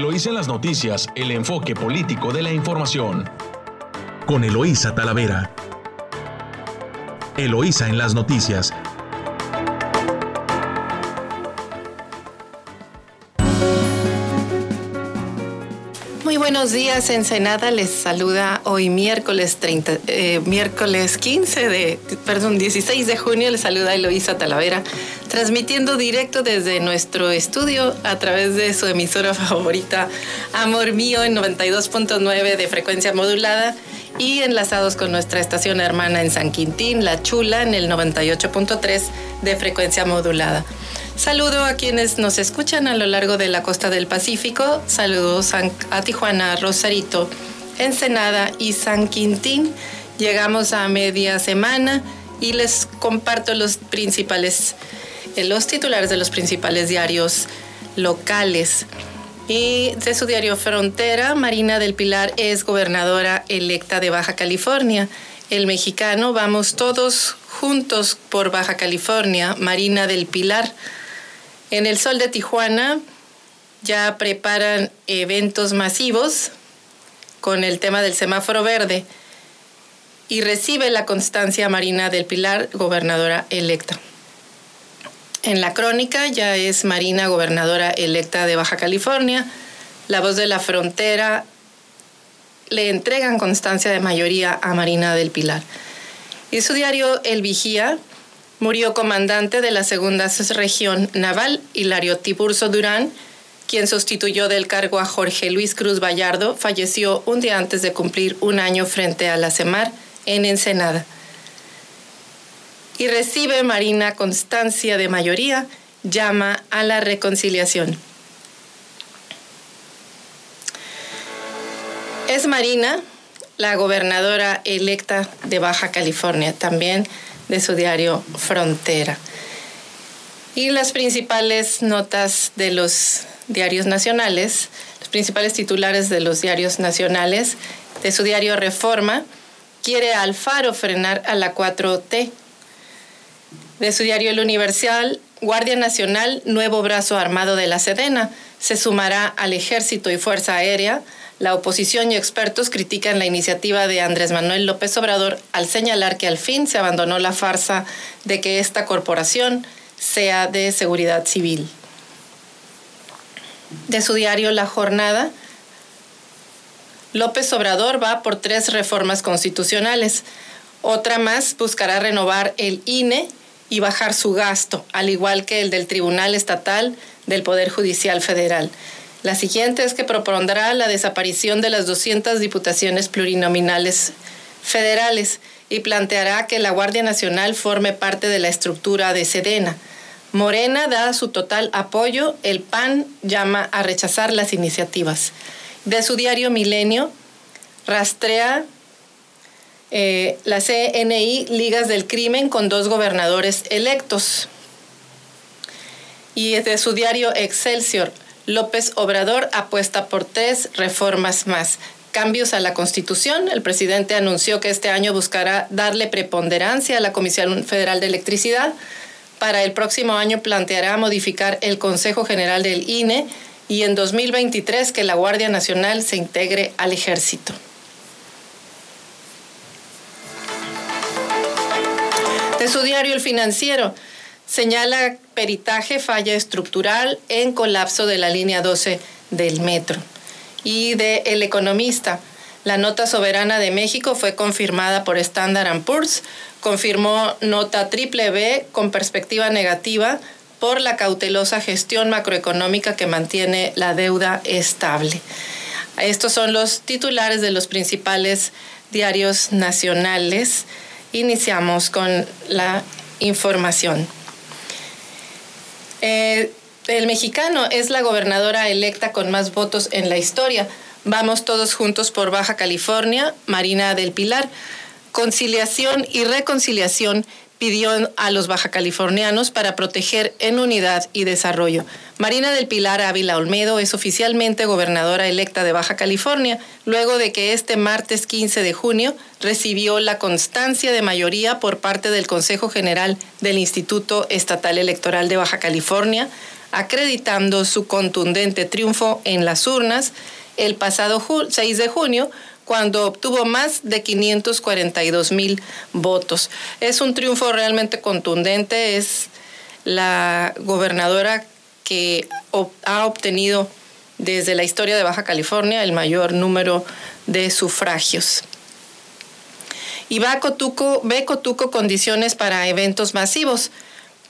Eloísa en las noticias, el enfoque político de la información. Con Eloísa Talavera. Eloísa en las noticias, buenos días, Ensenada. Les saluda hoy miércoles, 30, eh, miércoles 15 de, perdón, 16 de junio. Les saluda Eloísa Talavera, transmitiendo directo desde nuestro estudio a través de su emisora favorita, Amor Mío, en 92.9 de frecuencia modulada y enlazados con nuestra estación hermana en San Quintín, La Chula, en el 98.3 de frecuencia modulada. Saludo a quienes nos escuchan a lo largo de la costa del Pacífico. Saludos a Tijuana, Rosarito, Ensenada y San Quintín. Llegamos a media semana y les comparto los principales, los titulares de los principales diarios locales. Y de su diario Frontera, Marina del Pilar es gobernadora electa de Baja California. El mexicano, vamos todos juntos por Baja California, Marina del Pilar. En el Sol de Tijuana ya preparan eventos masivos con el tema del semáforo verde y recibe la constancia Marina del Pilar, gobernadora electa. En la crónica ya es Marina, gobernadora electa de Baja California. La voz de la frontera le entregan constancia de mayoría a Marina del Pilar. Y su diario El Vigía Murió comandante de la segunda región naval, Hilario Tiburcio Durán, quien sustituyó del cargo a Jorge Luis Cruz Vallardo, falleció un día antes de cumplir un año frente a la CEMAR en Ensenada. Y recibe Marina constancia de mayoría, llama a la reconciliación. Es Marina la gobernadora electa de Baja California. También de su diario Frontera. Y las principales notas de los diarios nacionales, los principales titulares de los diarios nacionales, de su diario Reforma, quiere Alfaro frenar a la 4T. De su diario El Universal, Guardia Nacional, nuevo brazo armado de la Sedena, se sumará al Ejército y Fuerza Aérea la oposición y expertos critican la iniciativa de Andrés Manuel López Obrador al señalar que al fin se abandonó la farsa de que esta corporación sea de seguridad civil. De su diario La Jornada, López Obrador va por tres reformas constitucionales. Otra más buscará renovar el INE y bajar su gasto, al igual que el del Tribunal Estatal del Poder Judicial Federal. La siguiente es que propondrá la desaparición de las 200 diputaciones plurinominales federales y planteará que la Guardia Nacional forme parte de la estructura de Sedena. Morena da su total apoyo, el PAN llama a rechazar las iniciativas. De su diario Milenio, rastrea eh, la CNI Ligas del Crimen con dos gobernadores electos. Y de su diario Excelsior, López Obrador apuesta por tres reformas más. Cambios a la Constitución. El presidente anunció que este año buscará darle preponderancia a la Comisión Federal de Electricidad. Para el próximo año planteará modificar el Consejo General del INE y en 2023 que la Guardia Nacional se integre al ejército. De su diario El Financiero, señala peritaje falla estructural en colapso de la línea 12 del metro. Y de El Economista, la nota soberana de México fue confirmada por Standard Poor's, confirmó nota triple B con perspectiva negativa por la cautelosa gestión macroeconómica que mantiene la deuda estable. Estos son los titulares de los principales diarios nacionales. Iniciamos con la información. Eh, el mexicano es la gobernadora electa con más votos en la historia. Vamos todos juntos por Baja California, Marina del Pilar. Conciliación y reconciliación pidió a los bajacalifornianos para proteger en unidad y desarrollo. Marina del Pilar Ávila Olmedo es oficialmente gobernadora electa de Baja California, luego de que este martes 15 de junio recibió la constancia de mayoría por parte del Consejo General del Instituto Estatal Electoral de Baja California, acreditando su contundente triunfo en las urnas el pasado 6 de junio, cuando obtuvo más de 542 mil votos. Es un triunfo realmente contundente, es la gobernadora que ha obtenido desde la historia de Baja California el mayor número de sufragios. Y va Cotuco, ve Cotuco condiciones para eventos masivos.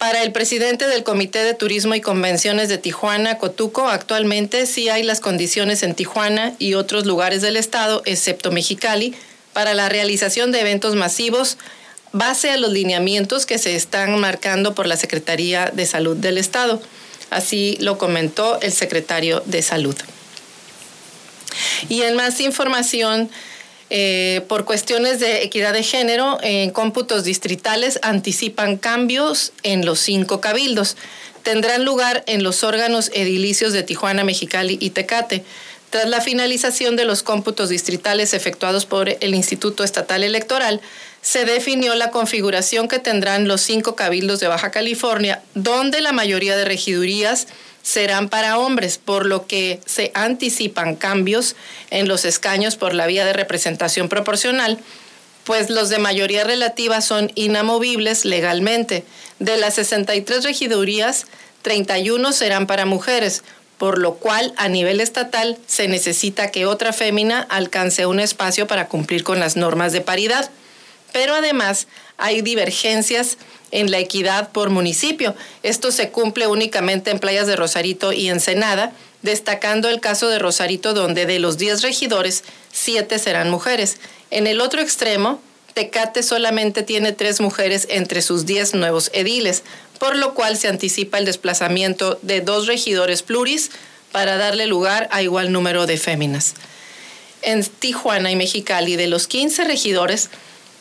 Para el presidente del Comité de Turismo y Convenciones de Tijuana, Cotuco, actualmente sí hay las condiciones en Tijuana y otros lugares del estado, excepto Mexicali, para la realización de eventos masivos base a los lineamientos que se están marcando por la Secretaría de Salud del Estado. Así lo comentó el secretario de Salud. Y en más información, eh, por cuestiones de equidad de género, en cómputos distritales anticipan cambios en los cinco cabildos. Tendrán lugar en los órganos edilicios de Tijuana, Mexicali y Tecate. Tras la finalización de los cómputos distritales efectuados por el Instituto Estatal Electoral, se definió la configuración que tendrán los cinco cabildos de Baja California, donde la mayoría de regidurías serán para hombres, por lo que se anticipan cambios en los escaños por la vía de representación proporcional, pues los de mayoría relativa son inamovibles legalmente. De las 63 regidurías, 31 serán para mujeres, por lo cual a nivel estatal se necesita que otra fémina alcance un espacio para cumplir con las normas de paridad. Pero además hay divergencias en la equidad por municipio. Esto se cumple únicamente en playas de Rosarito y Ensenada, destacando el caso de Rosarito donde de los 10 regidores, 7 serán mujeres. En el otro extremo, Tecate solamente tiene 3 mujeres entre sus 10 nuevos ediles, por lo cual se anticipa el desplazamiento de dos regidores pluris para darle lugar a igual número de féminas. En Tijuana y Mexicali, de los 15 regidores,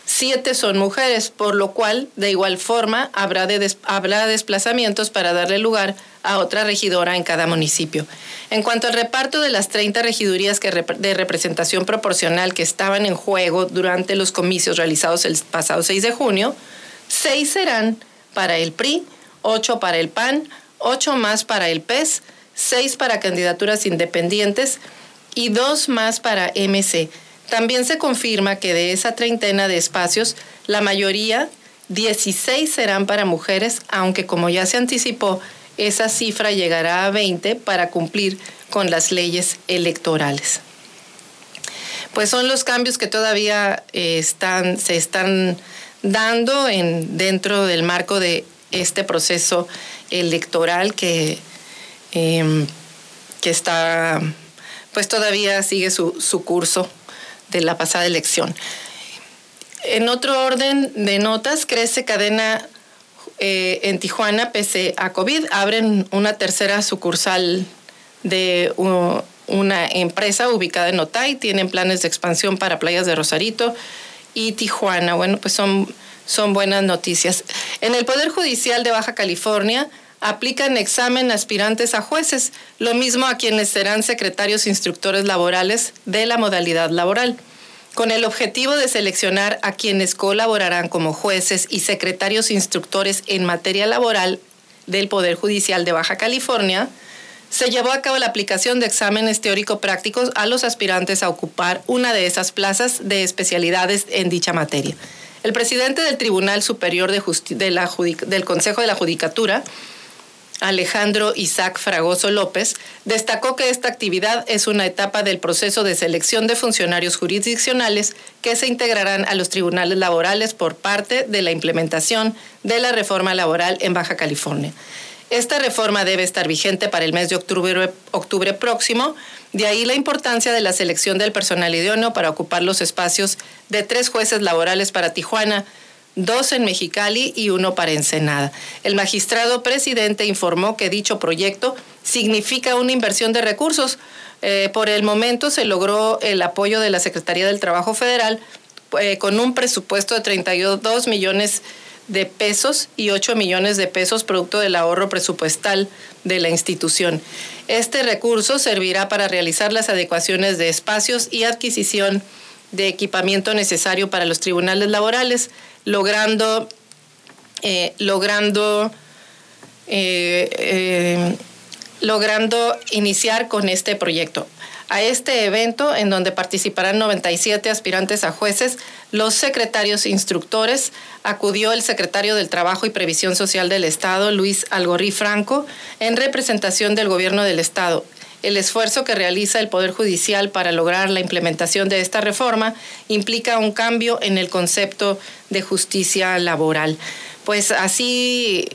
siete son mujeres, por lo cual, de igual forma, habrá, desplazamientos para darle lugar a otra regidora en cada municipio. En cuanto al reparto de las 30 regidurías de representación proporcional que estaban en juego durante los comicios realizados el pasado 6 de junio, seis serán para el PRI, ocho para el PAN, ocho más para el PES, seis para candidaturas independientes y dos más para MC también se confirma que de esa treintena de espacios, la mayoría, 16 serán para mujeres, aunque como ya se anticipó, esa cifra llegará a 20 para cumplir con las leyes electorales. Pues son los cambios que todavía eh, están, se están dando en, dentro del marco de este proceso electoral que, em, que está, pues todavía sigue su, su curso de la pasada elección. En otro orden de notas, crece cadena eh, en Tijuana pese a COVID. Abren una tercera sucursal de una empresa ubicada en Otay. Tienen planes de expansión para playas de Rosarito y Tijuana. Bueno, pues son, son buenas noticias. En el Poder Judicial de Baja California aplican examen aspirantes a jueces, lo mismo a quienes serán secretarios instructores laborales de la modalidad laboral, con el objetivo de seleccionar a quienes colaborarán como jueces y secretarios instructores en materia laboral del Poder Judicial de Baja California, se llevó a cabo la aplicación de exámenes teórico-prácticos a los aspirantes a ocupar una de esas plazas de especialidades en dicha materia. El presidente del Tribunal Superior de del Consejo de la Judicatura, Alejandro Isaac Fragoso López, destacó que esta actividad es una etapa del proceso de selección de funcionarios jurisdiccionales que se integrarán a los tribunales laborales por parte de la implementación de la reforma laboral en Baja California. Esta reforma debe estar vigente para el mes de octubre, próximo, de ahí la importancia de la selección del personal idóneo para ocupar los espacios de tres jueces laborales para Tijuana, dos en Mexicali y uno para Ensenada. El magistrado presidente informó que dicho proyecto significa una inversión de recursos. Eh, por el momento se logró el apoyo de la Secretaría del Trabajo Federal eh, con un presupuesto de 32 millones de pesos y 8 millones de pesos producto del ahorro presupuestal de la institución. Este recurso servirá para realizar las adecuaciones de espacios y adquisición de equipamiento necesario para los tribunales laborales, logrando, eh, logrando eh, eh, logrando iniciar con este proyecto. A este evento, en donde participarán 97 aspirantes a jueces, los secretarios instructores, acudió el secretario del Trabajo y Previsión Social del Estado, Luis Algorri Franco, en representación del Gobierno del Estado. El esfuerzo que realiza el Poder Judicial para lograr la implementación de esta reforma implica un cambio en el concepto de justicia laboral. Pues así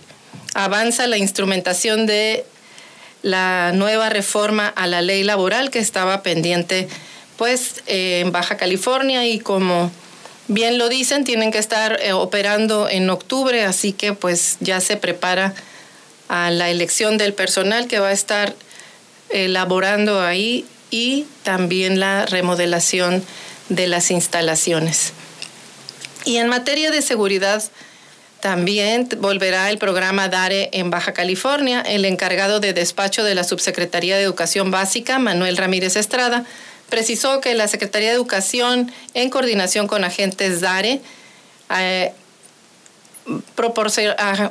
avanza la instrumentación de la nueva reforma a la ley laboral que estaba pendiente pues eh, en Baja California y como bien lo dicen tienen que estar eh, operando en octubre así que pues ya se prepara a la elección del personal que va a estar elaborando ahí y también la remodelación de las instalaciones. Y en materia de seguridad también volverá el programa DARE en Baja California. El encargado de despacho de la Subsecretaría de Educación Básica, Manuel Ramírez Estrada, precisó que la Secretaría de Educación, en coordinación con agentes DARE, eh,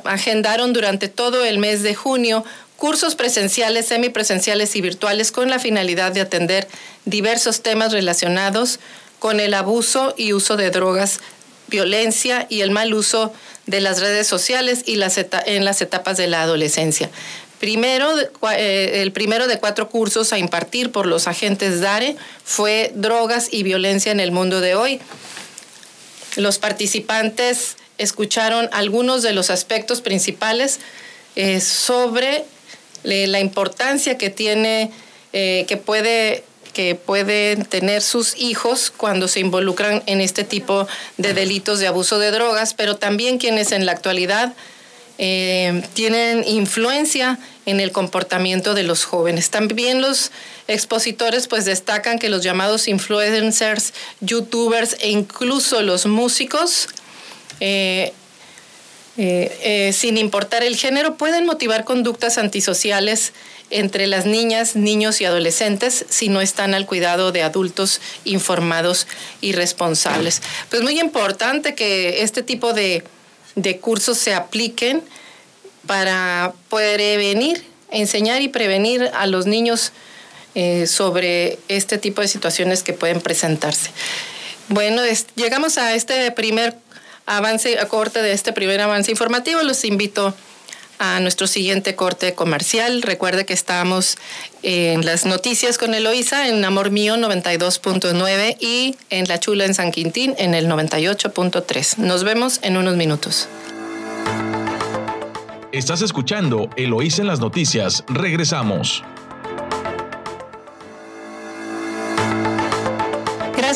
agendaron durante todo el mes de junio cursos presenciales, semipresenciales y virtuales con la finalidad de atender diversos temas relacionados con el abuso y uso de drogas, violencia y el mal uso de las redes sociales y las en las etapas de la adolescencia. Primero, eh, el primero de cuatro cursos a impartir por los agentes DARE fue Drogas y Violencia en el Mundo de Hoy. Los participantes escucharon algunos de los aspectos principales eh, sobre la importancia que tiene, que puede que pueden tener sus hijos cuando se involucran en este tipo de delitos de abuso de drogas, pero también quienes en la actualidad eh, tienen influencia en el comportamiento de los jóvenes. También los expositores pues destacan que los llamados influencers, youtubers e incluso los músicos eh, eh, sin importar el género, pueden motivar conductas antisociales entre las niñas, niños y adolescentes si no están al cuidado de adultos informados y responsables. Pues muy importante que este tipo de, cursos se apliquen para prevenir, enseñar y prevenir a los niños eh, sobre este tipo de situaciones que pueden presentarse. Bueno, llegamos a este primer avance, a corte de este primer avance informativo. Los invito a nuestro siguiente corte comercial. Recuerde que estamos en las noticias con Eloisa en Amor Mío 92.9 y en La Chula en San Quintín en el 98.3. Nos vemos en unos minutos. Estás escuchando Eloísa en las noticias. Regresamos.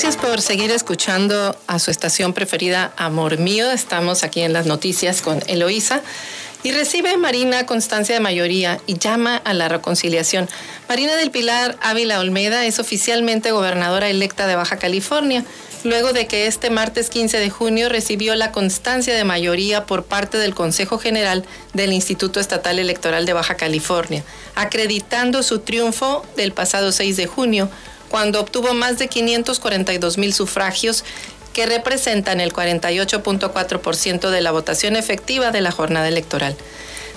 Gracias por seguir escuchando a su estación preferida, Amor Mío. Estamos aquí en las noticias con Eloísa. Y recibe Marina constancia de mayoría y llama a la reconciliación. Marina del Pilar Ávila Olmeda es oficialmente gobernadora electa de Baja California, luego de que este martes 15 de junio recibió la constancia de mayoría por parte del Consejo General del Instituto Estatal Electoral de Baja California, acreditando su triunfo del pasado 6 de junio, cuando obtuvo más de 542 mil sufragios que representan el 48.4% de la votación efectiva de la jornada electoral.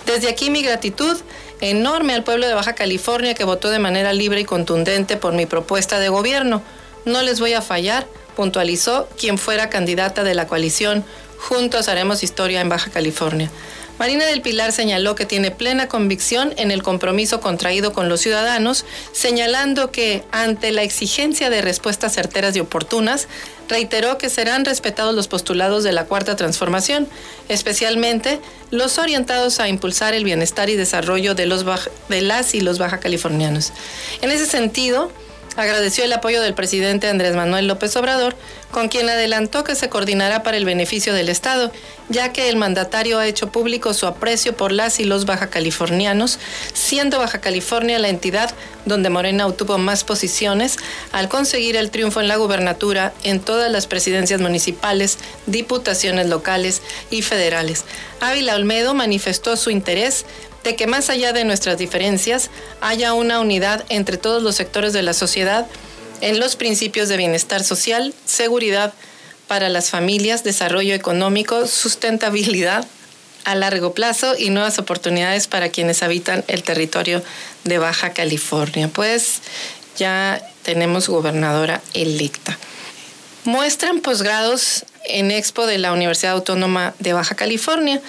Desde aquí mi gratitud enorme al pueblo de Baja California que votó de manera libre y contundente por mi propuesta de gobierno. No les voy a fallar, puntualizó quien fuera candidata de la coalición Juntos Haremos Historia en Baja California. Marina del Pilar señaló que tiene plena convicción en el compromiso contraído con los ciudadanos, señalando que ante la exigencia de respuestas certeras y oportunas, reiteró que serán respetados los postulados de la Cuarta Transformación, especialmente los orientados a impulsar el bienestar y desarrollo de, los de las y los baja californianos. En ese sentido, Agradeció el apoyo del presidente Andrés Manuel López Obrador, con quien adelantó que se coordinará para el beneficio del Estado, ya que el mandatario ha hecho público su aprecio por las y los baja californianos, siendo Baja California la entidad donde Morena obtuvo más posiciones al conseguir el triunfo en la gubernatura en todas las presidencias municipales, diputaciones locales y federales. Ávila Olmedo manifestó su interés de que más allá de nuestras diferencias haya una unidad entre todos los sectores de la sociedad en los principios de bienestar social, seguridad para las familias, desarrollo económico, sustentabilidad a largo plazo y nuevas oportunidades para quienes habitan el territorio de Baja California. Pues ya tenemos gobernadora electa. Muestran posgrados en Expo de la Universidad Autónoma de Baja California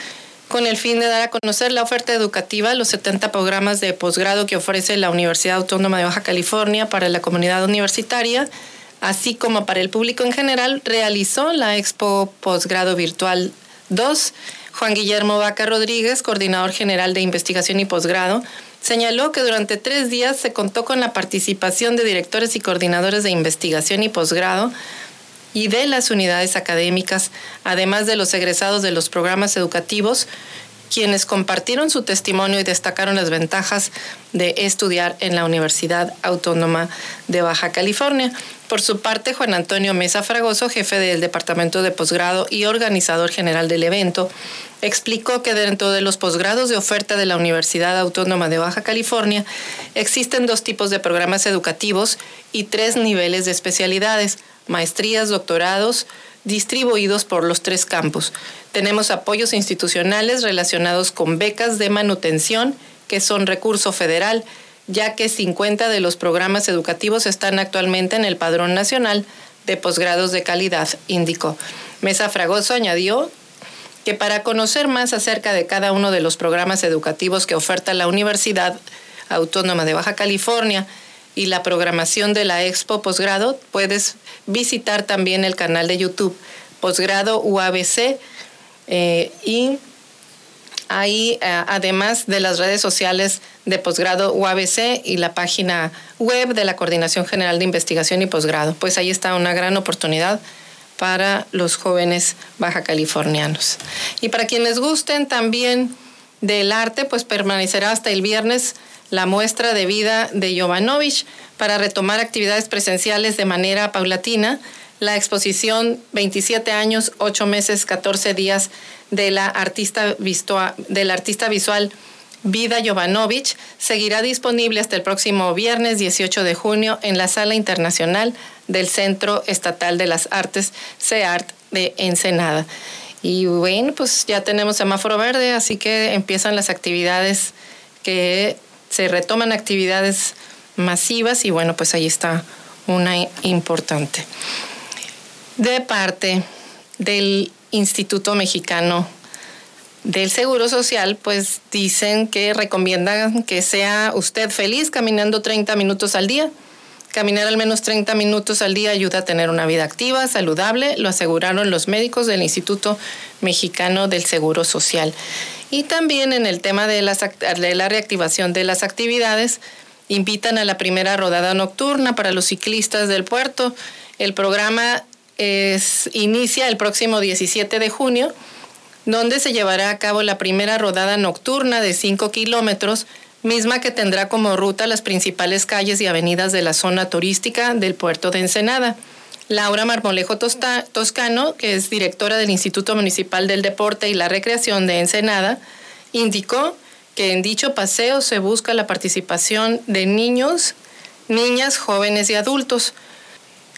con el fin de dar a conocer la oferta educativa, los 70 programas de posgrado que ofrece la Universidad Autónoma de Baja California para la comunidad universitaria, así como para el público en general, realizó la Expo Posgrado Virtual 2. Juan Guillermo Vaca Rodríguez, coordinador general de investigación y posgrado, señaló que durante tres días se contó con la participación de directores y coordinadores de investigación y posgrado y de las unidades académicas, además de los egresados de los programas educativos, quienes compartieron su testimonio y destacaron las ventajas de estudiar en la Universidad Autónoma de Baja California. Por su parte, Juan Antonio Mesa Fragoso, jefe del Departamento de Posgrado y organizador general del evento, explicó que dentro de los posgrados de oferta de la Universidad Autónoma de Baja California existen dos tipos de programas educativos y tres niveles de especialidades maestrías, doctorados, distribuidos por los tres campus. Tenemos apoyos institucionales relacionados con becas de manutención, que son recurso federal, ya que 50 de los programas educativos están actualmente en el Padrón Nacional de Posgrados de Calidad, indicó. Mesa Fragoso añadió que para conocer más acerca de cada uno de los programas educativos que oferta la Universidad Autónoma de Baja California, y la programación de la Expo Posgrado, puedes visitar también el canal de YouTube Posgrado UABC eh, y ahí eh, además de las redes sociales de Posgrado UABC y la página web de la Coordinación General de Investigación y Posgrado. Pues ahí está una gran oportunidad para los jóvenes baja californianos. Y para quienes gusten también del arte, pues permanecerá hasta el viernes la muestra de vida de Jovanovich para retomar actividades presenciales de manera paulatina. La exposición 27 años, 8 meses, 14 días de la artista, del artista visual Vida Jovanovich seguirá disponible hasta el próximo viernes 18 de junio en la Sala Internacional del Centro Estatal de las Artes, CEART de Ensenada. Y bueno, pues ya tenemos semáforo verde, así que empiezan las actividades que se retoman actividades masivas y bueno, pues ahí está una importante. De parte del Instituto Mexicano del Seguro Social, pues dicen que recomiendan que sea usted feliz caminando 30 minutos al día. Caminar al menos 30 minutos al día ayuda a tener una vida activa, saludable, lo aseguraron los médicos del Instituto Mexicano del Seguro Social. Y también en el tema de, de la reactivación de las actividades, invitan a la primera rodada nocturna para los ciclistas del puerto. El programa inicia el próximo 17 de junio, donde se llevará a cabo la primera rodada nocturna de 5 kilómetros, misma que tendrá como ruta las principales calles y avenidas de la zona turística del puerto de Ensenada. Laura Marmolejo Toscano, que es directora del Instituto Municipal del Deporte y la Recreación de Ensenada, indicó que en dicho paseo se busca la participación de niños, niñas, jóvenes y adultos.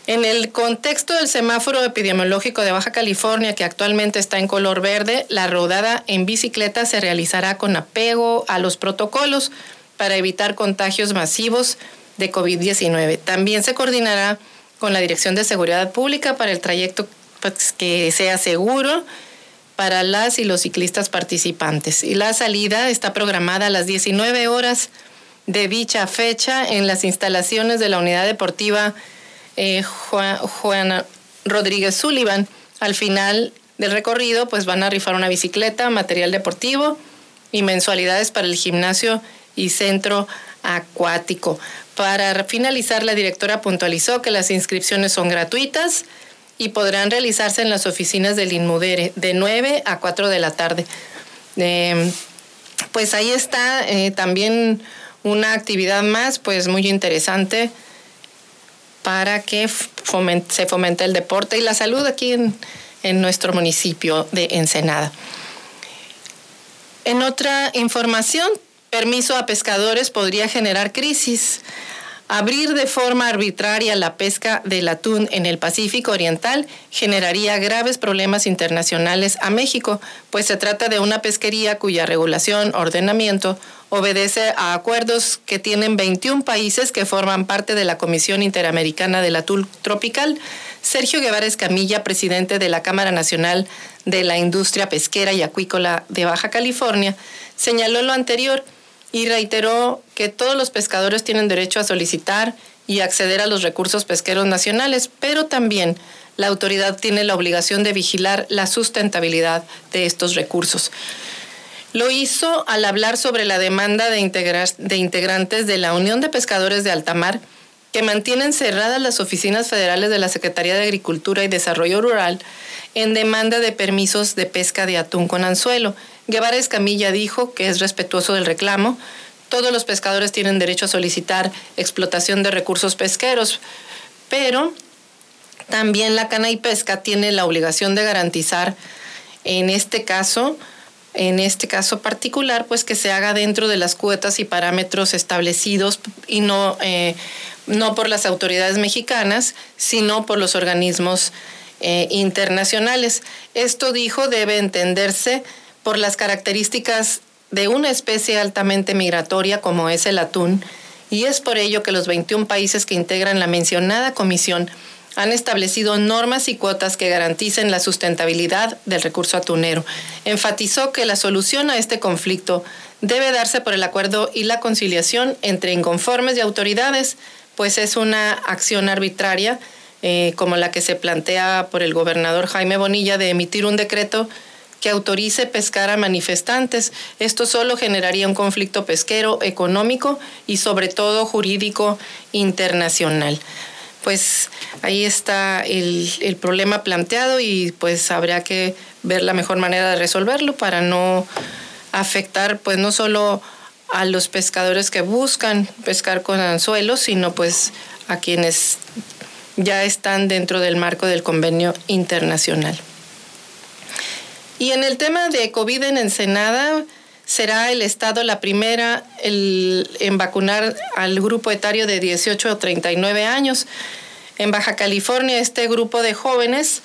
En el contexto del semáforo epidemiológico de Baja California, que actualmente está en color verde, la rodada en bicicleta se realizará con apego a los protocolos para evitar contagios masivos de COVID-19. También se coordinará con la Dirección de Seguridad Pública para el trayecto pues, que sea seguro para las y los ciclistas participantes. Y la salida está programada a las 19 horas de dicha fecha en las instalaciones de la Unidad Deportiva eh, Juan, Rodríguez Sullivan. Al final del recorrido, pues van a rifar una bicicleta, material deportivo y mensualidades para el gimnasio y centro acuático. Para finalizar, la directora puntualizó que las inscripciones son gratuitas y podrán realizarse en las oficinas del Inmudere de 9 a 4 de la tarde. Em, pues ahí está eh, también una actividad más, pues muy interesante para que se fomente el deporte y la salud aquí en, en nuestro municipio de Ensenada. En otra información, permiso a pescadores podría generar crisis. Abrir de forma arbitraria la pesca del atún en el Pacífico Oriental generaría graves problemas internacionales a México, pues se trata de una pesquería cuya regulación, ordenamiento, obedece a acuerdos que tienen 21 países que forman parte de la Comisión Interamericana del Atún Tropical. Sergio Guevara Escamilla, presidente de la Cámara Nacional de la Industria Pesquera y Acuícola de Baja California, señaló lo anterior y reiteró que todos los pescadores tienen derecho a solicitar y acceder a los recursos pesqueros nacionales, pero también la autoridad tiene la obligación de vigilar la sustentabilidad de estos recursos. Lo hizo al hablar sobre la demanda de, integrantes de la Unión de Pescadores de Altamar, que mantienen cerradas las oficinas federales de la Secretaría de Agricultura y Desarrollo Rural en demanda de permisos de pesca de atún con anzuelo Guevara Escamilla dijo que es respetuoso del reclamo. Todos los pescadores tienen derecho a solicitar explotación de recursos pesqueros, pero también la cana y pesca tiene la obligación de garantizar, en este caso, en este caso particular, pues que se haga dentro de las cuotas y parámetros establecidos y no, eh, no por las autoridades mexicanas, sino por los organismos eh, internacionales. Esto dijo debe entenderse por las características de una especie altamente migratoria como es el atún, y es por ello que los 21 países que integran la mencionada comisión han establecido normas y cuotas que garanticen la sustentabilidad del recurso atunero. Enfatizó que la solución a este conflicto debe darse por el acuerdo y la conciliación entre inconformes y autoridades, pues es una acción arbitraria eh, como la que se plantea por el gobernador Jaime Bonilla de emitir un decreto que autorice pescar a manifestantes. Esto solo generaría un conflicto pesquero, económico y sobre todo jurídico internacional. Pues ahí está el, el problema planteado y pues habría que ver la mejor manera de resolverlo para no afectar pues no solo a los pescadores que buscan pescar con anzuelos, sino pues a quienes ya están dentro del marco del convenio internacional. Y en el tema de COVID en Ensenada, será el Estado la primera en vacunar al grupo etario de 18 a 39 años. En Baja California, este grupo de jóvenes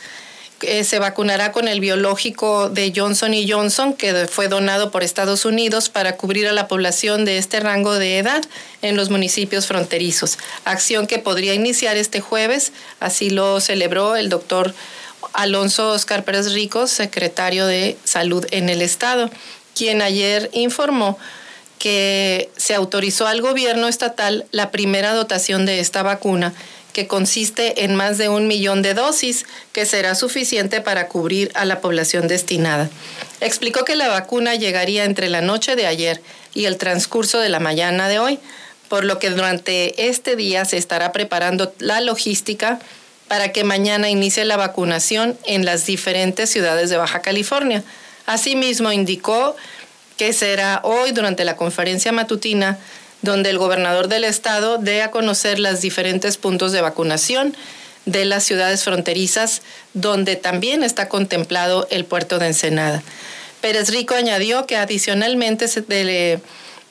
eh, se vacunará con el biológico de Johnson Johnson, que fue donado por Estados Unidos para cubrir a la población de este rango de edad en los municipios fronterizos. Acción que podría iniciar este jueves, así lo celebró el doctor Alonso Oscar Pérez Rico, secretario de Salud en el Estado, quien ayer informó que se autorizó al gobierno estatal la primera dotación de esta vacuna, que consiste en más de un millón de dosis, que será suficiente para cubrir a la población destinada. Explicó que la vacuna llegaría entre la noche de ayer y el transcurso de la mañana de hoy, por lo que durante este día se estará preparando la logística para que mañana inicie la vacunación en las diferentes ciudades de Baja California. Asimismo, indicó que será hoy durante la conferencia matutina donde el gobernador del estado dé a conocer los diferentes puntos de vacunación de las ciudades fronterizas, donde también está contemplado el puerto de Ensenada. Pérez Rico añadió que adicionalmente se dele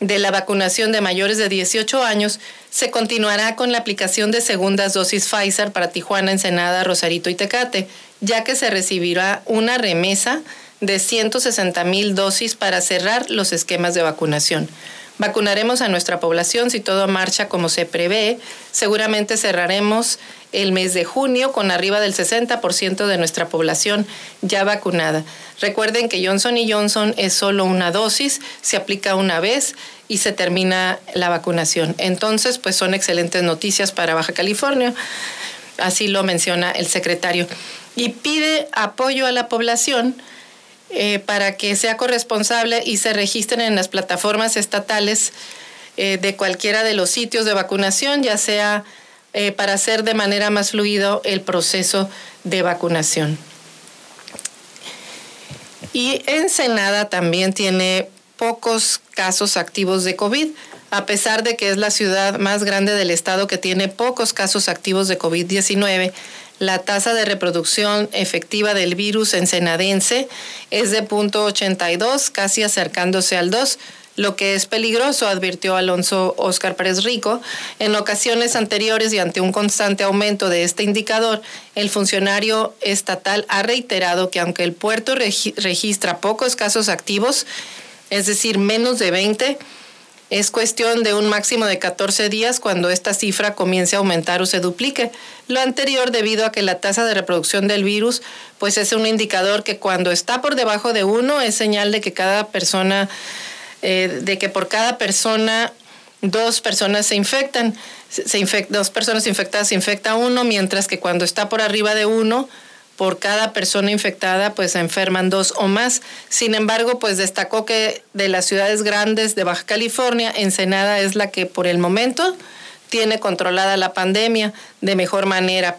de la vacunación de mayores de 18 años, se continuará con la aplicación de segundas dosis Pfizer para Tijuana, Ensenada, Rosarito y Tecate, ya que se recibirá una remesa de 160 mil dosis para cerrar los esquemas de vacunación. Vacunaremos a nuestra población si todo marcha como se prevé. Seguramente cerraremos el mes de junio con arriba del 60% de nuestra población ya vacunada. Recuerden que Johnson Johnson es solo una dosis, se aplica una vez y se termina la vacunación. Entonces, pues son excelentes noticias para Baja California, así lo menciona el secretario. Y pide apoyo a la población eh, para que sea corresponsable y se registren en las plataformas estatales eh, de cualquiera de los sitios de vacunación, ya sea eh, para hacer de manera más fluido el proceso de vacunación. Y Ensenada también tiene pocos casos activos de COVID, a pesar de que es la ciudad más grande del estado que tiene pocos casos activos de COVID-19. La tasa de reproducción efectiva del virus ensenadense es de 0.82, casi acercándose al 2, lo que es peligroso, advirtió Alonso Oscar Pérez Rico. En ocasiones anteriores y ante un constante aumento de este indicador, el funcionario estatal ha reiterado que aunque el puerto registra pocos casos activos, es decir, menos de 20, es cuestión de un máximo de 14 días cuando esta cifra comience a aumentar o se duplique. Lo anterior debido a que la tasa de reproducción del virus pues es un indicador que cuando está por debajo de uno es señal de que cada persona, eh, de que por cada persona dos personas se infectan, se dos personas infectadas se infecta uno, mientras que cuando está por arriba de uno por cada persona infectada, pues se enferman dos o más. Sin embargo, pues destacó que de las ciudades grandes de Baja California, Ensenada es la que por el momento tiene controlada la pandemia de mejor manera,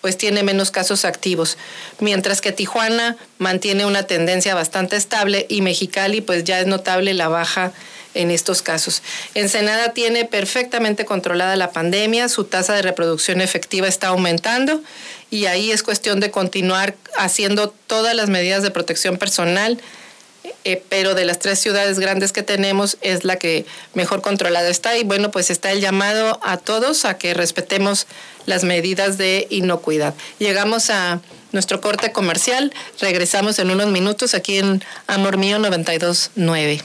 pues tiene menos casos activos, mientras que Tijuana mantiene una tendencia bastante estable y Mexicali pues ya es notable la baja en estos casos. Ensenada tiene perfectamente controlada la pandemia, su tasa de reproducción efectiva está aumentando y ahí es cuestión de continuar haciendo todas las medidas de protección personal, eh, pero de las tres ciudades grandes que tenemos es la que mejor controlada está y bueno, pues está el llamado a todos a que respetemos las medidas de inocuidad. Llegamos a nuestro corte comercial, regresamos en unos minutos aquí en Amor Mío 929.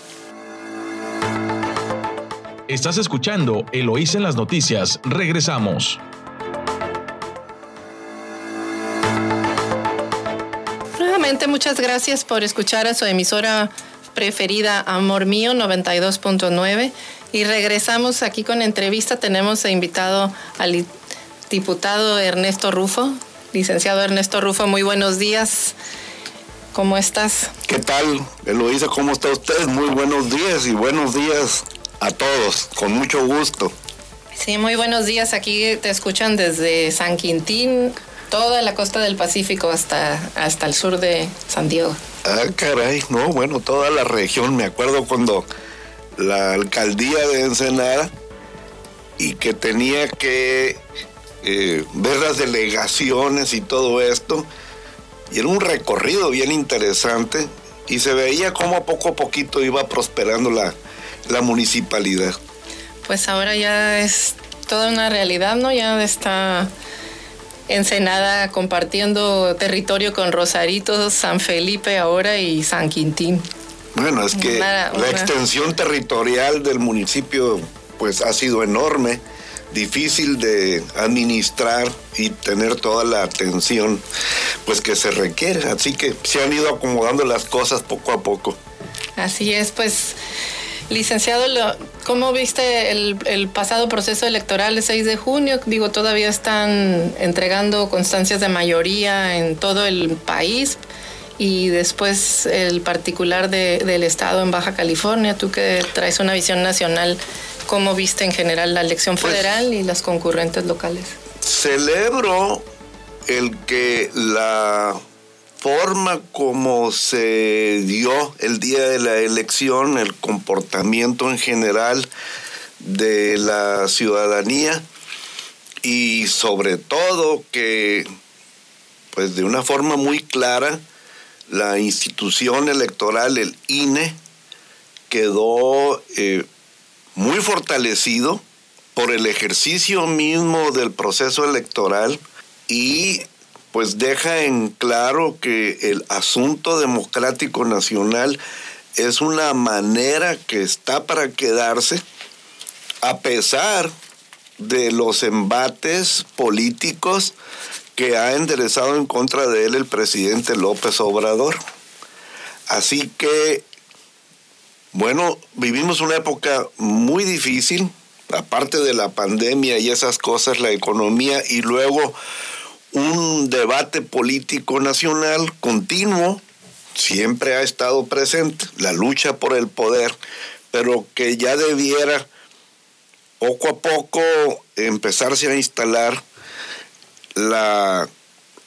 Estás escuchando Eloís en las noticias. Regresamos. Muchas gracias por escuchar a su emisora preferida Amor Mío 92.9 y regresamos aquí con entrevista. Tenemos invitado al diputado Ernesto Rufo. Licenciado Ernesto Rufo, muy buenos días. ¿Cómo estás? ¿Qué tal, Eloísa? ¿Cómo está usted? Muy buenos días y buenos días a todos, con mucho gusto. Sí, muy buenos días. Aquí te escuchan desde San Quintín, toda la costa del Pacífico hasta, hasta el sur de San Diego. Ah, caray, no, bueno, toda la región. Me acuerdo cuando la alcaldía de Ensenada y que tenía que eh, ver las delegaciones y todo esto. Y era un recorrido bien interesante y se veía cómo poco a poquito iba prosperando la, la municipalidad. Pues ahora ya es toda una realidad, ¿no? Ya está Ensenada compartiendo territorio con Rosarito, San Felipe ahora y San Quintín. Bueno, es que la extensión territorial del municipio pues ha sido enorme, difícil de administrar y tener toda la atención pues que se requiere, así que se han ido acomodando las cosas poco a poco. Así es, pues Licenciado, ¿cómo viste el, pasado proceso electoral el 6 de junio? Digo, todavía están entregando constancias de mayoría en todo el país y después el particular del Estado en Baja California. Tú que traes una visión nacional, ¿cómo viste en general la elección pues federal y las concurrentes locales? Celebro el que la forma como se dio el día de la elección, el comportamiento en general de la ciudadanía y sobre todo que pues de una forma muy clara la institución electoral, el INE, quedó eh, muy fortalecido por el ejercicio mismo del proceso electoral y pues deja en claro que el asunto democrático nacional es una manera que está para quedarse a pesar de los embates políticos que ha enderezado en contra de él el presidente López Obrador. Así que, bueno, vivimos una época muy difícil, aparte de la pandemia y esas cosas, la economía y luego un debate político nacional continuo, siempre ha estado presente, la lucha por el poder, pero que ya debiera poco a poco empezarse a instalar la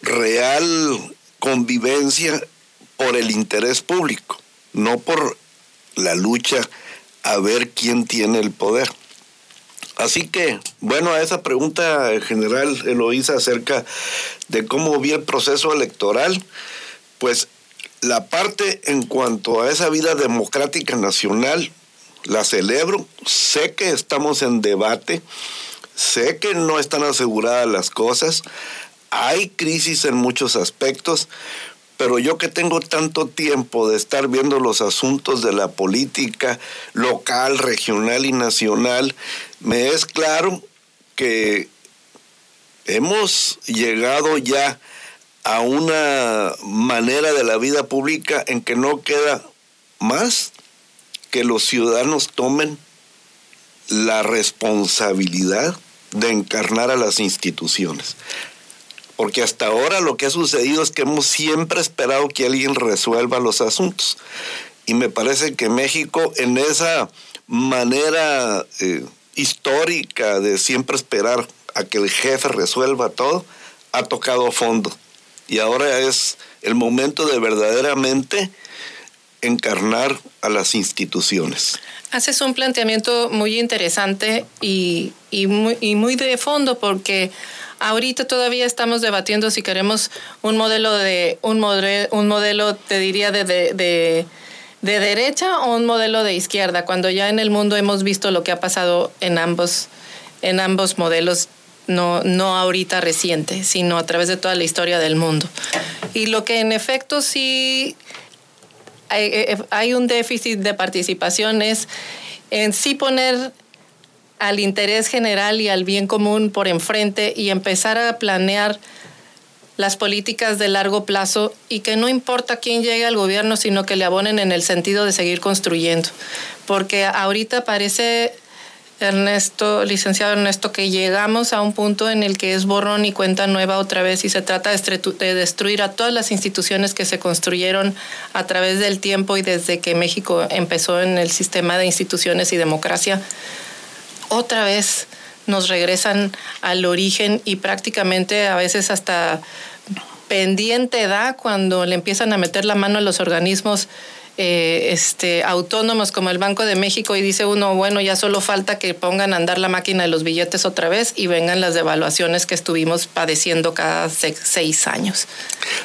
real convivencia por el interés público, no por la lucha a ver quién tiene el poder. Así que, bueno, a esa pregunta general, Eloísa, acerca de cómo vi el proceso electoral, pues la parte en cuanto a esa vida democrática nacional la celebro, sé que estamos en debate, sé que no están aseguradas las cosas, hay crisis en muchos aspectos, pero yo que tengo tanto tiempo de estar viendo los asuntos de la política local, regional y nacional, me es claro que hemos llegado ya a una manera de la vida pública en que no queda más que los ciudadanos tomen la responsabilidad de encarnar a las instituciones. Porque hasta ahora lo que ha sucedido es que hemos siempre esperado que alguien resuelva los asuntos. Y me parece que México en esa manera eh, histórica de siempre esperar a que el jefe resuelva todo, ha tocado fondo. Y ahora es el momento de verdaderamente encarnar a las instituciones. Haces un planteamiento muy interesante y, muy, y muy de fondo porque ahorita todavía estamos debatiendo si queremos un modelo de un modelo, un modelo te diría de, de, de, de, derecha o un modelo de izquierda cuando ya en el mundo hemos visto lo que ha pasado en ambos en ambos modelos no, no ahorita reciente, sino a través de toda la historia del mundo. Y lo que en efecto sí hay, eh, hay un déficit de participación es en sí poner al interés general y al bien común por enfrente y empezar a planear las políticas de largo plazo y que no importa quién llegue al gobierno, sino que le abonen en el sentido de seguir construyendo. Porque ahorita parece Ernesto, licenciado Ernesto, que llegamos a un punto en el que es borrón y cuenta nueva otra vez y se trata de destruir a todas las instituciones que se construyeron a través del tiempo y desde que México empezó en el sistema de instituciones y democracia. Otra vez nos regresan al origen y prácticamente a veces hasta pendiente da cuando le empiezan a meter la mano a los organismos eh, este, autónomos como el Banco de México y dice uno, bueno, ya solo falta que pongan a andar la máquina de los billetes otra vez y vengan las devaluaciones que estuvimos padeciendo cada seis años.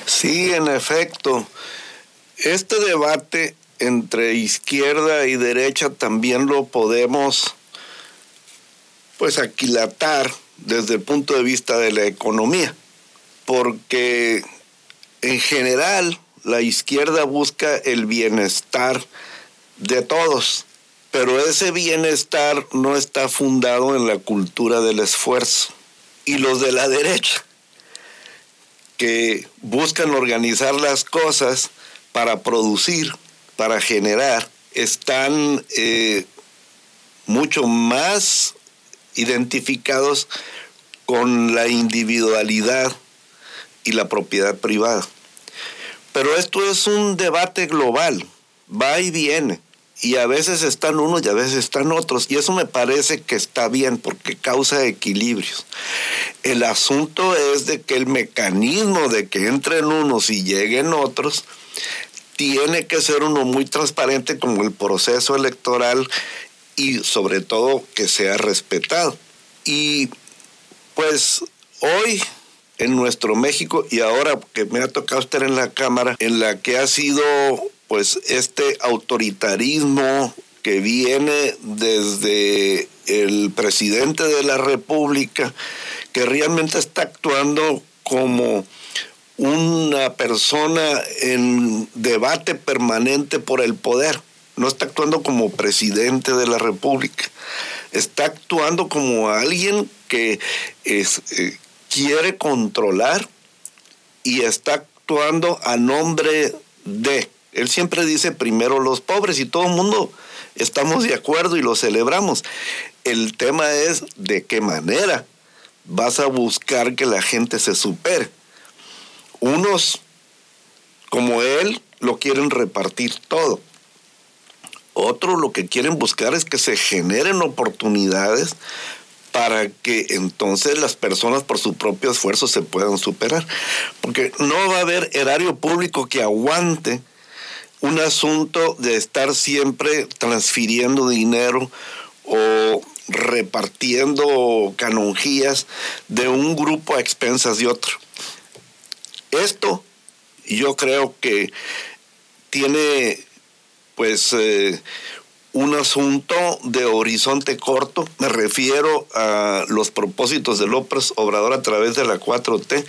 Sí, en efecto. Este debate entre izquierda y derecha también lo podemos pues aquilatar desde el punto de vista de la economía, porque en general la izquierda busca el bienestar de todos, pero ese bienestar no está fundado en la cultura del esfuerzo. Y los de la derecha, que buscan organizar las cosas para producir, para generar, están eh, mucho más identificados con la individualidad y la propiedad privada. Pero esto es un debate global, va y viene. Y a veces están unos y a veces están otros. Y eso me parece que está bien porque causa equilibrios. El asunto es de que el mecanismo de que entren unos y lleguen otros tiene que ser uno muy transparente como el proceso electoral y sobre todo que sea respetado. Y pues hoy en nuestro México y ahora que me ha tocado estar en la Cámara, en la que ha sido pues este autoritarismo que viene desde el presidente de la República, que realmente está actuando como una persona en debate permanente por el poder. No está actuando como presidente de la República. Está actuando como alguien que eh, quiere controlar y está actuando a nombre de. Él siempre dice primero los pobres y todo el mundo estamos de acuerdo y lo celebramos. El tema es de qué manera vas a buscar que la gente se supere. Unos, como él, lo quieren repartir todo. Otros lo que quieren buscar es que se generen oportunidades para que entonces las personas por su propio esfuerzo se puedan superar. Porque no va a haber erario público que aguante un asunto de estar siempre transfiriendo dinero o repartiendo canonjías de un grupo a expensas de otro. Esto yo creo que tiene pues eh, un asunto de horizonte corto. Me refiero a los propósitos de López Obrador a través de la 4T,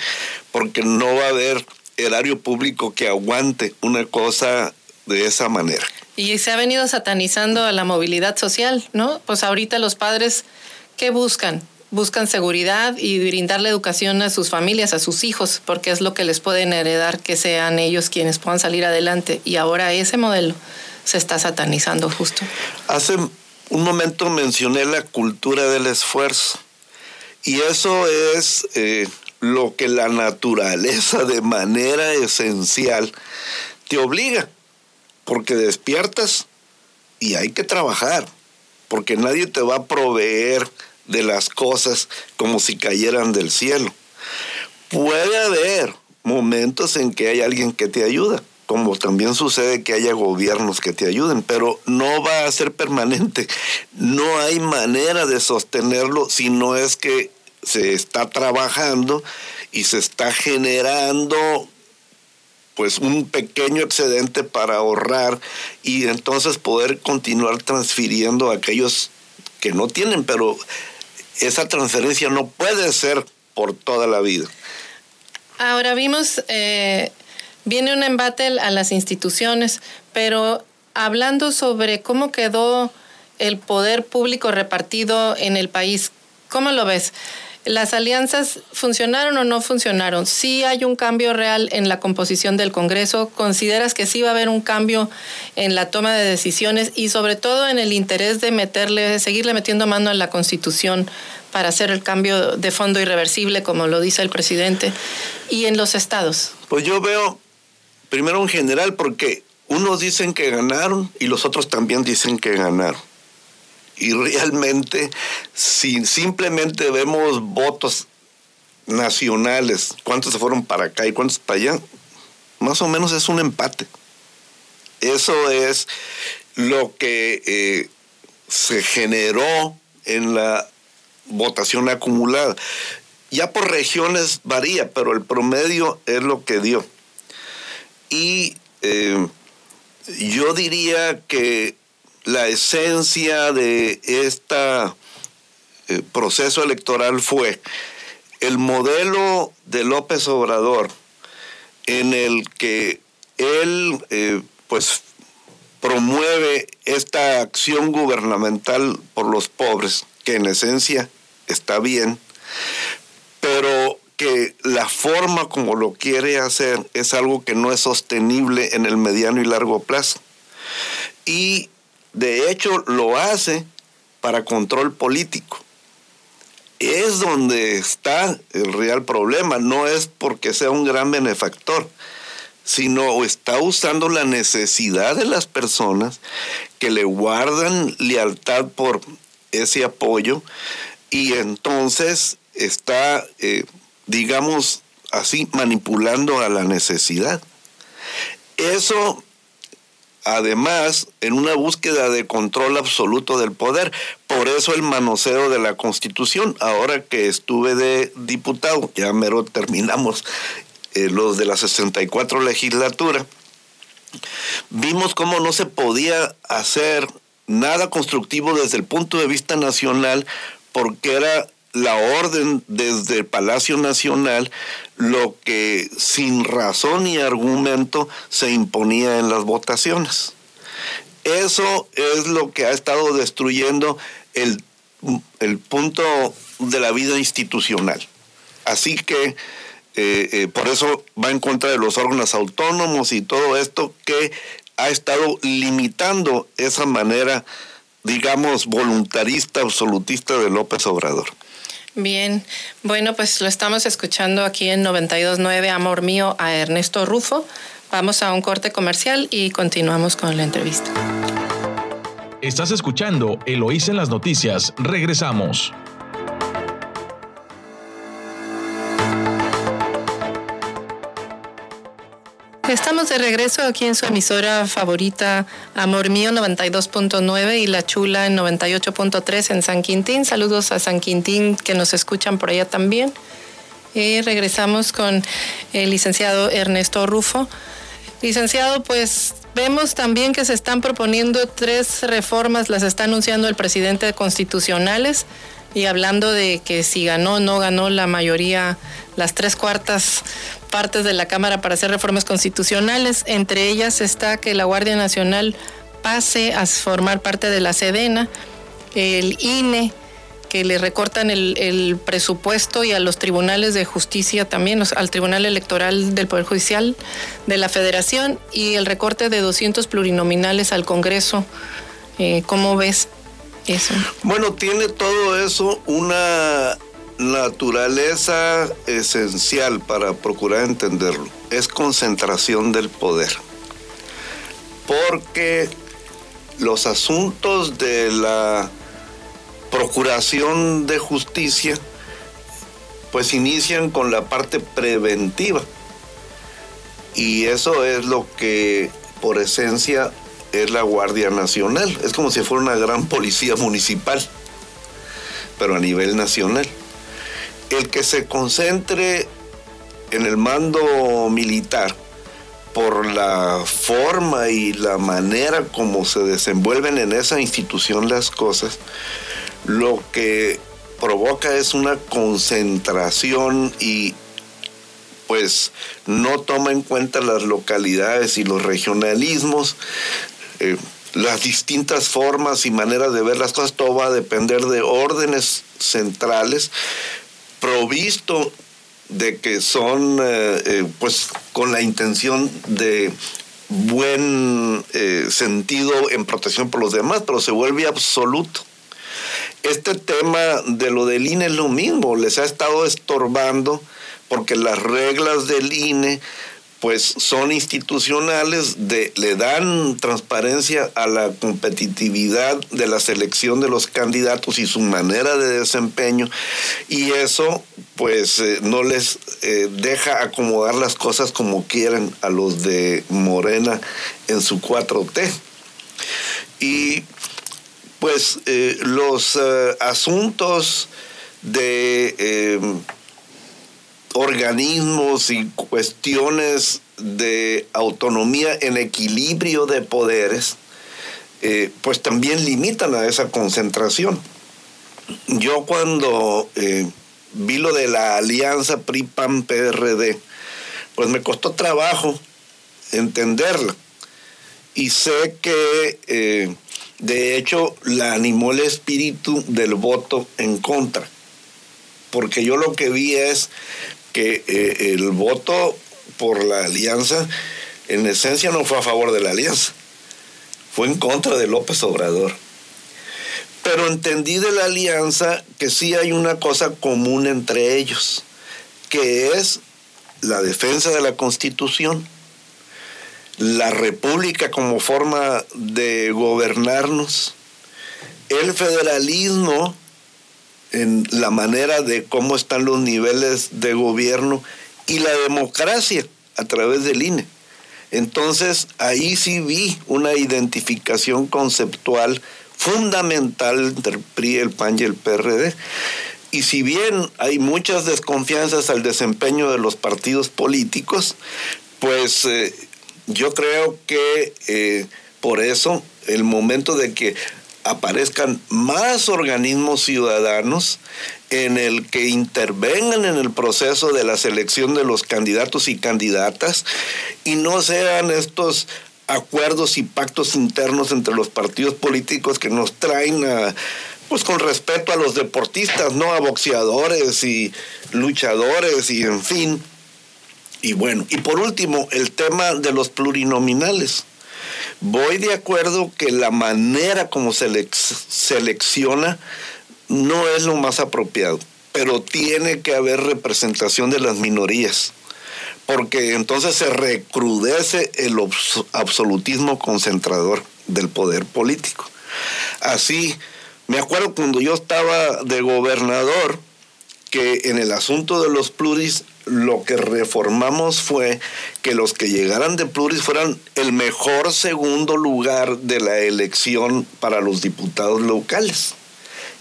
porque no va a haber erario público que aguante una cosa de esa manera. Y se ha venido satanizando a la movilidad social, ¿no? Pues ahorita los padres, ¿qué buscan? Buscan seguridad y brindarle educación a sus familias, a sus hijos, porque es lo que les pueden heredar que sean ellos quienes puedan salir adelante. Y ahora ese modelo se está satanizando justo. Hace un momento mencioné la cultura del esfuerzo. Y eso es eh, lo que la naturaleza de manera esencial te obliga. Porque despiertas y hay que trabajar. Porque nadie te va a proveer de las cosas como si cayeran del cielo. Puede haber momentos en que hay alguien que te ayuda como también sucede que haya gobiernos que te ayuden, pero no va a ser permanente. No hay manera de sostenerlo si no es que se está trabajando y se está generando pues un pequeño excedente para ahorrar y entonces poder continuar transfiriendo a aquellos que no tienen, pero esa transferencia no puede ser por toda la vida. Ahora vimos eh, viene un embate a las instituciones, pero hablando sobre cómo quedó el poder público repartido en el país, ¿cómo lo ves? ¿Las alianzas funcionaron o no funcionaron? ¿Sí hay un cambio real en la composición del Congreso? ¿Consideras que sí va a haber un cambio en la toma de decisiones y sobre todo en el interés de meterle, seguirle metiendo mano a la Constitución para hacer el cambio de fondo irreversible, como lo dice el presidente? ¿Y en los estados? Pues yo veo primero en general, porque unos dicen que ganaron y los otros también dicen que ganaron. Y realmente, si simplemente vemos votos nacionales, cuántos se fueron para acá y cuántos para allá, más o menos es un empate. Eso es lo que eh, se generó en la votación acumulada. Ya por regiones varía, pero el promedio es lo que dio. Y eh, yo diría que la esencia de este proceso electoral fue el modelo de López Obrador en el que él eh, pues promueve esta acción gubernamental por los pobres, que en esencia está bien, pero que la forma como lo quiere hacer es algo que no es sostenible en el mediano y largo plazo. Y de hecho lo hace para control político. Es donde está el real problema, no es porque sea un gran benefactor, sino está usando la necesidad de las personas que le guardan lealtad por ese apoyo y entonces está eh, digamos así, manipulando a la necesidad. Eso, además, en una búsqueda de control absoluto del poder. Por eso el manoseo de la Constitución. Ahora que estuve de diputado, ya mero terminamos eh, los de la 64 legislatura, vimos cómo no se podía hacer nada constructivo desde el punto de vista nacional porque era la orden desde el Palacio Nacional lo que sin razón ni argumento se imponía en las votaciones. Eso es lo que ha estado destruyendo el, punto de la vida institucional. Así que eh, eh, por eso va en contra de los órganos autónomos y todo esto que ha estado limitando esa manera, digamos, voluntarista, absolutista de López Obrador. Bien, bueno, pues lo estamos escuchando aquí en 929 Amor Mío a Ernesto Rufo. Vamos a un corte comercial y continuamos con la entrevista. Estás escuchando Eloís en las noticias. Regresamos. Estamos de regreso aquí en su emisora favorita, Amor Mío 92.9 y La Chula en 98.3 en San Quintín. Saludos a San Quintín que nos escuchan por allá también. Y regresamos con el licenciado Ernesto Rufo. Licenciado, pues Vemos también que se están proponiendo tres reformas, las está anunciando el presidente constitucionales y hablando de que si ganó o no ganó la mayoría, las tres cuartas partes de la Cámara para hacer reformas constitucionales. Entre ellas está que la Guardia Nacional pase a formar parte de la Sedena, el INE que le recortan el, presupuesto y a los tribunales de justicia también, al Tribunal Electoral del Poder Judicial de la Federación y el recorte de 200 plurinominales al Congreso. Eh, ¿Cómo ves eso? Bueno, tiene todo eso una naturaleza esencial para procurar entenderlo. Es concentración del poder. Porque los asuntos de la procuración de justicia, pues inician con la parte preventiva. Y eso es lo que por esencia es la Guardia Nacional. Es como si fuera una gran policía municipal, pero a nivel nacional. El que se concentre en el mando militar por la forma y la manera como se desenvuelven en esa institución las cosas, lo que provoca es una concentración y pues no toma en cuenta las localidades y los regionalismos, eh, las distintas formas y maneras de ver las cosas, todo va a depender de órdenes centrales, provisto de que son eh, eh, pues con la intención de buen sentido en protección por los demás, pero se vuelve absoluto este tema de lo del INE es lo mismo, les ha estado estorbando porque las reglas del INE pues son institucionales, de, le dan transparencia a la competitividad de la selección de los candidatos y su manera de desempeño, y eso pues eh, no les eh, deja acomodar las cosas como quieren a los de Morena en su 4T. Y pues eh, los eh, asuntos de eh, organismos y cuestiones de autonomía en equilibrio de poderes, pues también limitan a esa concentración. Yo cuando vi lo de la alianza PRI-PAN-PRD, pues me costó trabajo entenderla. Y sé que de hecho, la animó el espíritu del voto en contra. Porque yo lo que vi es que eh, el voto por la alianza, en esencia, no fue a favor de la alianza. Fue en contra de López Obrador. Pero entendí de la alianza que sí hay una cosa común entre ellos, que es la defensa de la Constitución la república como forma de gobernarnos, el federalismo en la manera de cómo están los niveles de gobierno y la democracia a través del INE. Entonces ahí sí vi una identificación conceptual fundamental entre el PRI, el PAN y el PRD. Y si bien hay muchas desconfianzas al desempeño de los partidos políticos, pues eh, yo creo que eh, por eso el momento de que aparezcan más organismos ciudadanos en el que intervengan en el proceso de la selección de los candidatos y candidatas y no sean estos acuerdos y pactos internos entre los partidos políticos que nos traen a pues con respeto a los deportistas, no a boxeadores y luchadores y en fin, y bueno, y por último, el tema de los plurinominales. Voy de acuerdo que la manera como se selecciona no es lo más apropiado, pero tiene que haber representación de las minorías, porque entonces se recrudece el absolutismo concentrador del poder político. Así, me acuerdo cuando yo estaba de gobernador, que en el asunto de los pluris lo que reformamos fue que los que llegaran de pluris fueran el mejor segundo lugar de la elección para los diputados locales.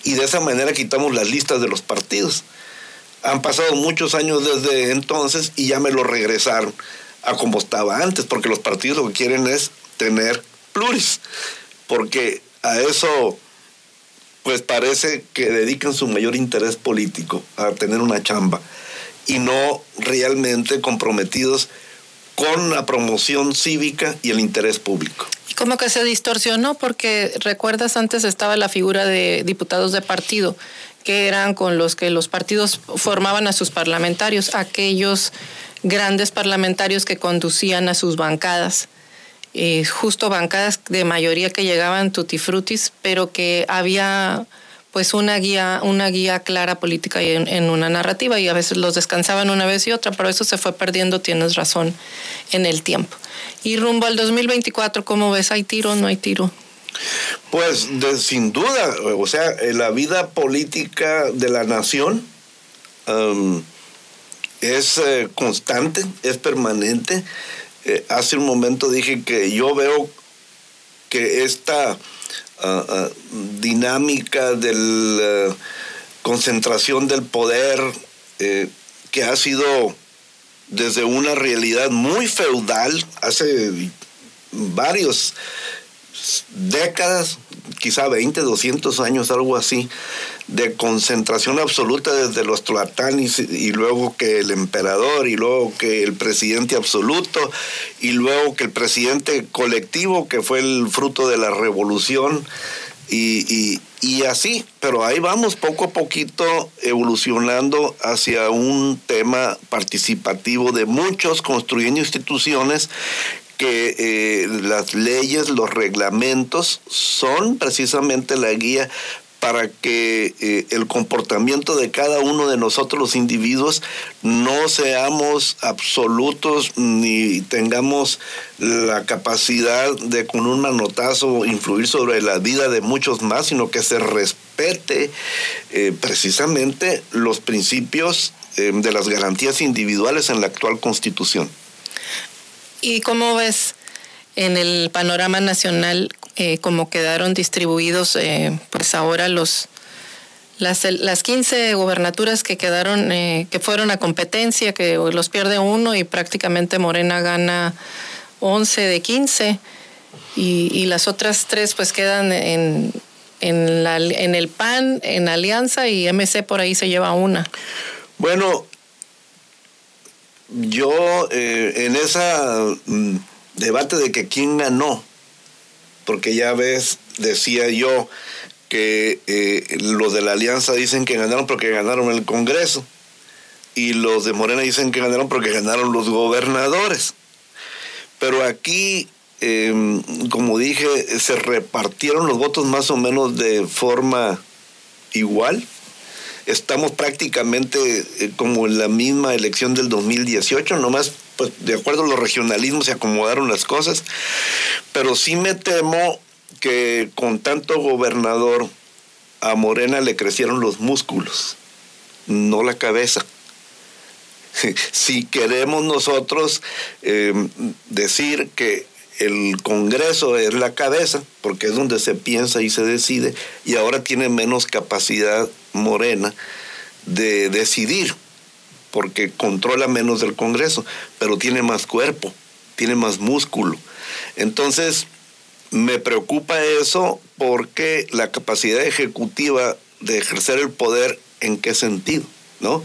Y de esa manera quitamos las listas de los partidos. Han pasado muchos años desde entonces y ya me lo regresaron a como estaba antes, porque los partidos lo que quieren es tener pluris, porque a eso pues parece que dedican su mayor interés político a tener una chamba y no realmente comprometidos con la promoción cívica y el interés público. Y como que se distorsionó porque recuerdas antes estaba la figura de diputados de partido que eran con los que los partidos formaban a sus parlamentarios, aquellos grandes parlamentarios que conducían a sus bancadas. Eh, justo bancadas de mayoría que llegaban tutti frutis, pero que había pues una guía, una guía clara política en, en, una narrativa y a veces los descansaban una vez y otra, pero eso se fue perdiendo, tienes razón, en el tiempo. Y rumbo al 2024, ¿cómo ves? ¿Hay tiro o no hay tiro? Pues sin duda, o sea, la vida política de la nación um, es eh, constante, es permanente. Eh, hace un momento dije que yo veo que esta uh, dinámica de la concentración del poder eh, que ha sido desde una realidad muy feudal hace varios décadas, quizá 20, 200 años, algo así, de concentración absoluta desde los tlatanis y luego que el emperador y luego que el presidente absoluto y luego que el presidente colectivo que fue el fruto de la revolución y, y así, pero ahí vamos poco a poquito evolucionando hacia un tema participativo de muchos, construyendo instituciones que eh, las leyes, los reglamentos son precisamente la guía para que eh, el comportamiento de cada uno de nosotros los individuos no seamos absolutos ni tengamos la capacidad de con un manotazo influir sobre la vida de muchos más, sino que se respete eh, precisamente los principios de las garantías individuales en la actual constitución. ¿Y cómo ves en el panorama nacional eh, cómo quedaron distribuidos eh, pues ahora los las, las 15 gobernaturas que quedaron, eh, que fueron a competencia, que los pierde uno y prácticamente Morena gana 11 de 15 y, las otras tres pues quedan en, en, la, en el PAN, en Alianza y MC por ahí se lleva una. Bueno, yo en esa mm, debate de que quién ganó, porque ya ves, decía yo que eh, los de la alianza dicen que ganaron porque ganaron el Congreso y los de Morena dicen que ganaron porque ganaron los gobernadores. Pero aquí, em, como dije, se repartieron los votos más o menos de forma igual estamos prácticamente eh, como en la misma elección del 2018, nomás pues de acuerdo a los regionalismos se acomodaron las cosas, pero sí me temo que con tanto gobernador a Morena le crecieron los músculos, no la cabeza. Si queremos nosotros eh, decir que el Congreso es la cabeza, porque es donde se piensa y se decide, y ahora tiene menos capacidad morena de decidir, porque controla menos del Congreso, pero tiene más cuerpo, tiene más músculo. Entonces, me preocupa eso porque la capacidad ejecutiva de ejercer el poder, ¿en qué sentido? ¿No?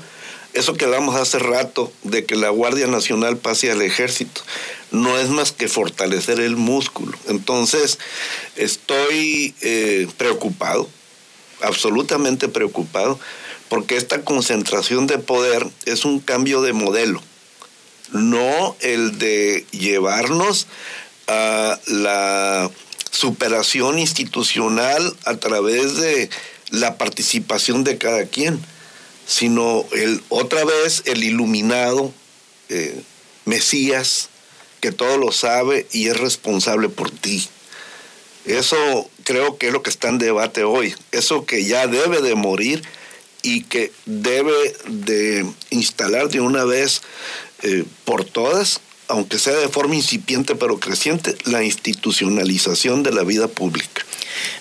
Eso que hablamos hace rato de que la Guardia Nacional pase al ejército no es más que fortalecer el músculo. Entonces, estoy eh, preocupado, absolutamente preocupado, porque esta concentración de poder es un cambio de modelo, no el de llevarnos a la superación institucional a través de la participación de cada quien, sino el, otra vez el iluminado eh, Mesías, que todo lo sabe y es responsable por ti. Eso creo que es lo que está en debate hoy. Eso que ya debe de morir y que debe de instalar de una vez eh, por todas, aunque sea de forma incipiente pero creciente, la institucionalización de la vida pública.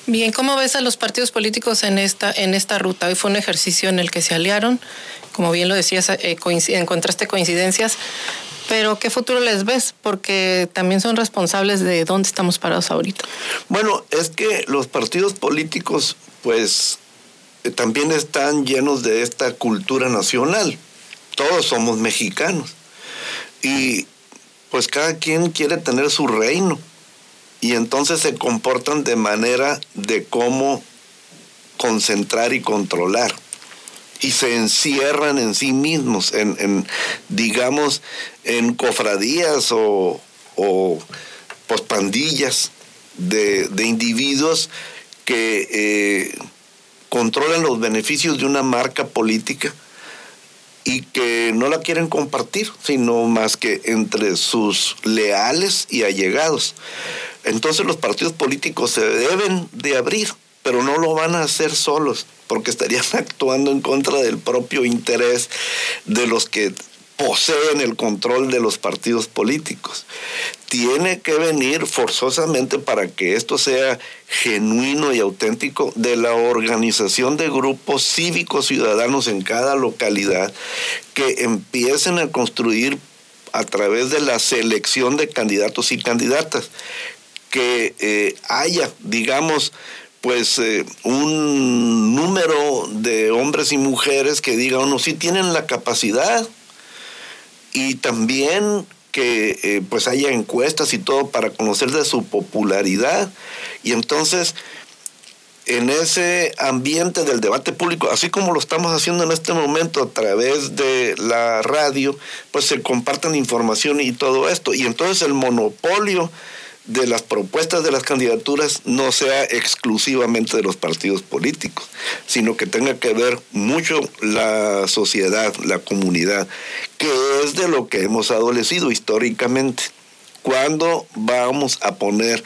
Bien, ¿cómo ves a los partidos políticos en esta, en esta ruta? Hoy fue un ejercicio en el que se aliaron, como bien lo decías, eh, encontraste coincidencias, Pero ¿qué futuro les ves? Porque también son responsables de dónde estamos parados ahorita. Bueno, es que los partidos políticos, pues, también están llenos de esta cultura nacional. Todos somos mexicanos. Y pues cada quien quiere tener su reino. Y entonces se comportan de manera de cómo concentrar y controlar. Y se encierran en sí mismos, en, digamos, en cofradías o, o pues, pandillas de, individuos que eh, controlan los beneficios de una marca política y que no la quieren compartir, sino más que entre sus leales y allegados. Entonces los partidos políticos se deben de abrir, pero no lo van a hacer solos, porque estarían actuando en contra del propio interés de los que poseen el control de los partidos políticos. Tiene que venir forzosamente para que esto sea genuino y auténtico de la organización de grupos cívicos ciudadanos en cada localidad que empiecen a construir a través de la selección de candidatos y candidatas, que eh, haya, digamos, pues eh, un número de hombres y mujeres que digan, uno, sí tienen la capacidad, y también que eh, pues haya encuestas y todo para conocer de su popularidad y entonces en ese ambiente del debate público, así como lo estamos haciendo en este momento a través de la radio, pues se comparten información y todo esto. Y entonces el monopolio de las propuestas de las candidaturas no sea exclusivamente de los partidos políticos, sino que tenga que ver mucho la sociedad, la comunidad, que es de lo que hemos adolecido históricamente. ¿Cuándo vamos a poner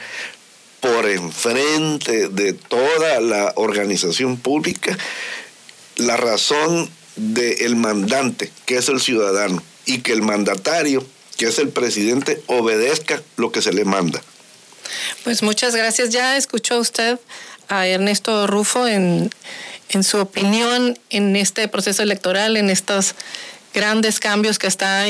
por enfrente de toda la organización pública la razón del mandante, que es el ciudadano, y que el mandatario, que es el presidente, obedezca lo que se le manda? Pues muchas gracias. Ya escuchó usted a Ernesto Rufo en, en su opinión en este proceso electoral, en estos grandes cambios que está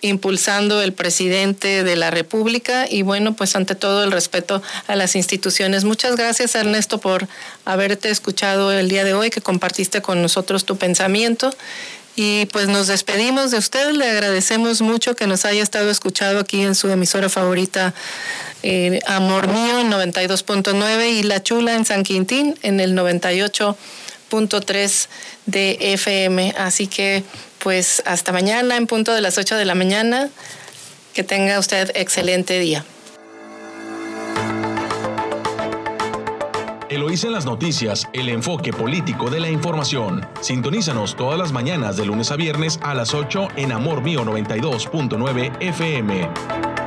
impulsando el presidente de la República y bueno, pues ante todo el respeto a las instituciones. Muchas gracias Ernesto por haberte escuchado el día de hoy, que compartiste con nosotros tu pensamiento y pues nos despedimos de usted, le agradecemos mucho que nos haya estado escuchado aquí en su emisora favorita, eh, Amor Mío en 92.9 y La Chula en San Quintín en el 98.3 de FM. Así que pues hasta mañana en punto de las 8 de la mañana. Que tenga usted excelente día. Eloísa en las noticias, el enfoque político de la información. Sintonízanos todas las mañanas de lunes a viernes a las 8 en Amor Mío 92.9 FM.